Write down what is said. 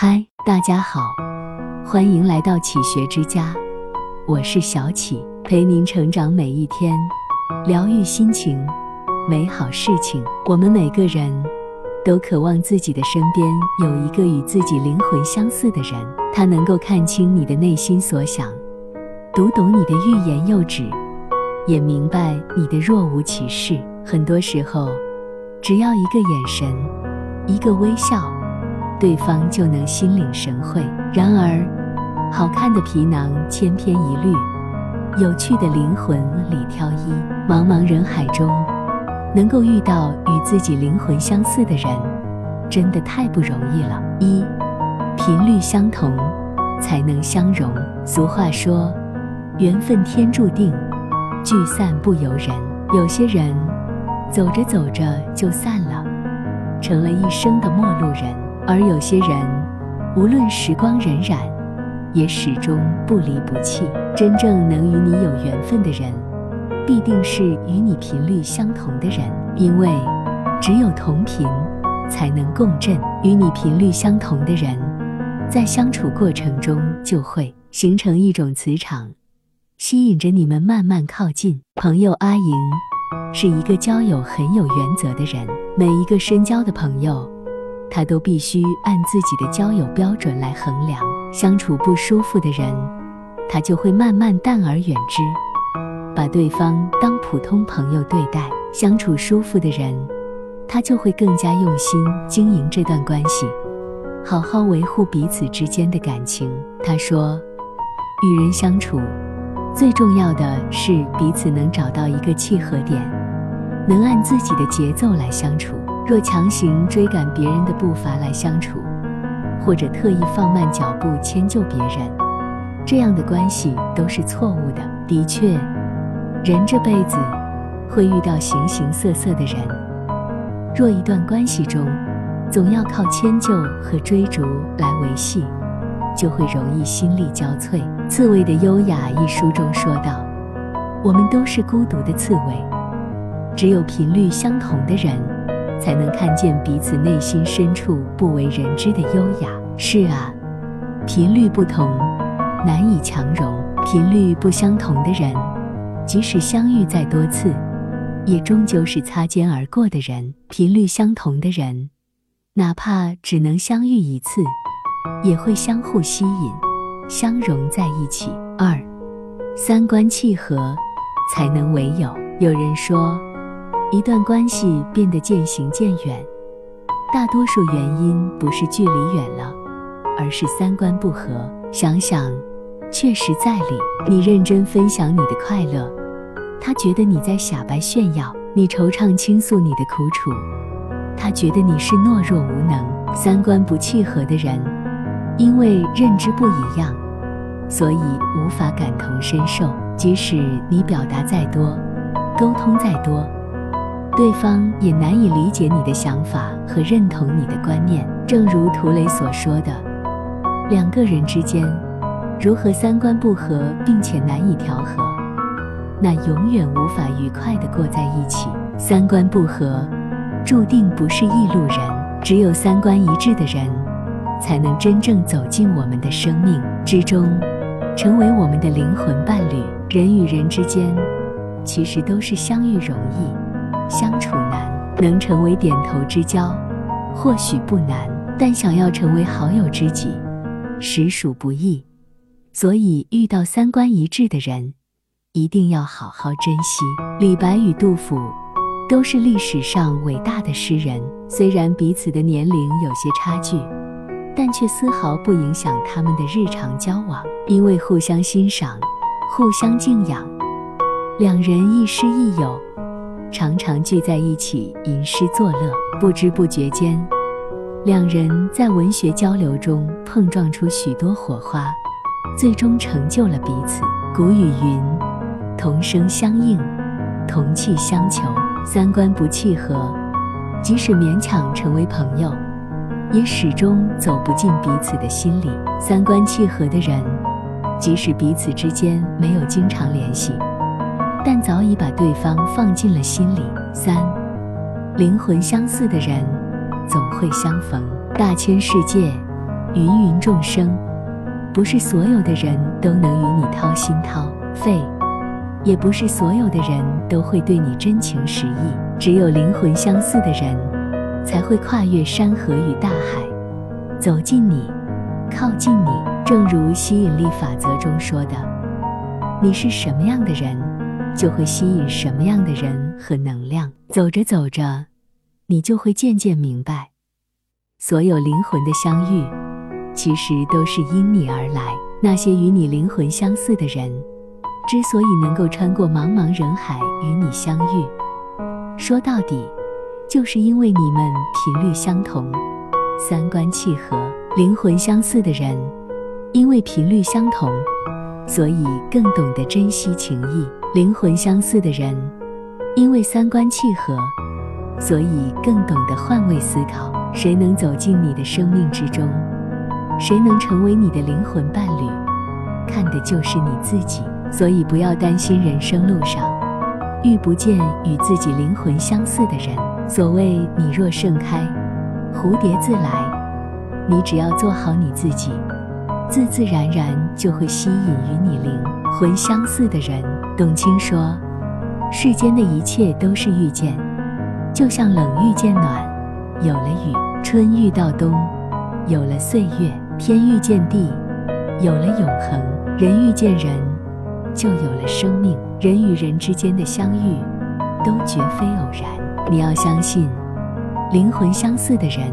嗨，大家好，欢迎来到启学之家，我是小启，陪您成长每一天，疗愈心情，美好事情。我们每个人都渴望自己的身边有一个与自己灵魂相似的人，他能够看清你的内心所想，读懂你的欲言又止，也明白你的若无其事。很多时候，只要一个眼神，一个微笑，对方就能心领神会。然而，好看的皮囊千篇一律，有趣的灵魂里挑一。茫茫人海中，能够遇到与自己灵魂相似的人，真的太不容易了。一，频率相同，才能相融。俗话说，缘分天注定，聚散不由人。有些人。走着走着就散了，成了一生的陌路人；而有些人，无论时光荏苒，也始终不离不弃。真正能与你有缘分的人，必定是与你频率相同的人，因为只有同频，才能共振。与你频率相同的人，在相处过程中就会形成一种磁场，吸引着你们慢慢靠近。朋友阿莹。是一个交友很有原则的人。每一个深交的朋友，他都必须按自己的交友标准来衡量。相处不舒服的人，他就会慢慢淡而远之，把对方当普通朋友对待。相处舒服的人，他就会更加用心经营这段关系，好好维护彼此之间的感情。他说：“与人相处。”最重要的是彼此能找到一个契合点，能按自己的节奏来相处。若强行追赶别人的步伐来相处，或者特意放慢脚步迁就别人，这样的关系都是错误的。的确，人这辈子会遇到形形色色的人，若一段关系中总要靠迁就和追逐来维系。就会容易心力交瘁。《刺猬的优雅》一书中说道：“我们都是孤独的刺猬，只有频率相同的人，才能看见彼此内心深处不为人知的优雅。”是啊，频率不同，难以强融；频率不相同的人，即使相遇再多次，也终究是擦肩而过的人。频率相同的人，哪怕只能相遇一次。也会相互吸引，相融在一起。二，三观契合，才能为友。有人说，一段关系变得渐行渐远，大多数原因不是距离远了，而是三观不合。想想，确实在理。你认真分享你的快乐，他觉得你在傻白炫耀；你惆怅倾诉你的苦楚，他觉得你是懦弱无能。三观不契合的人。因为认知不一样，所以无法感同身受。即使你表达再多，沟通再多，对方也难以理解你的想法和认同你的观念。正如涂磊所说的，两个人之间如何三观不合，并且难以调和，那永远无法愉快地过在一起。三观不合，注定不是一路人。只有三观一致的人。才能真正走进我们的生命之中，成为我们的灵魂伴侣。人与人之间，其实都是相遇容易，相处难。能成为点头之交，或许不难，但想要成为好友知己，实属不易。所以，遇到三观一致的人，一定要好好珍惜。李白与杜甫都是历史上伟大的诗人，虽然彼此的年龄有些差距。但却丝毫不影响他们的日常交往，因为互相欣赏，互相敬仰，两人亦师亦友，常常聚在一起吟诗作乐。不知不觉间，两人在文学交流中碰撞出许多火花，最终成就了彼此。古语云：“同声相应，同气相求。”三观不契合，即使勉强成为朋友。也始终走不进彼此的心里。三观契合的人，即使彼此之间没有经常联系，但早已把对方放进了心里。三，灵魂相似的人，总会相逢。大千世界，芸芸众生，不是所有的人都能与你掏心掏肺，也不是所有的人都会对你真情实意。只有灵魂相似的人，才会跨越山河与大海，走近你，靠近你。正如吸引力法则中说的，你是什么样的人，就会吸引什么样的人和能量。走着走着，你就会渐渐明白，所有灵魂的相遇，其实都是因你而来。那些与你灵魂相似的人，之所以能够穿过茫茫人海与你相遇，说到底，就是因为你们频率相同，三观契合。灵魂相似的人，因为频率相同，所以更懂得珍惜情谊；灵魂相似的人，因为三观契合，所以更懂得换位思考。谁能走进你的生命之中，谁能成为你的灵魂伴侣，看的就是你自己。所以不要担心人生路上遇不见与自己灵魂相似的人。所谓“你若盛开，蝴蝶自来”，你只要做好你自己，自自然然就会吸引与你灵魂相似的人。董卿说：“世间的一切都是遇见，就像冷遇见暖，有了雨；春遇到冬，有了岁月；天遇见地，有了永恒；人遇见人，就有了生命。人与人之间的相遇，都绝非偶然。你要相信，灵魂相似的人，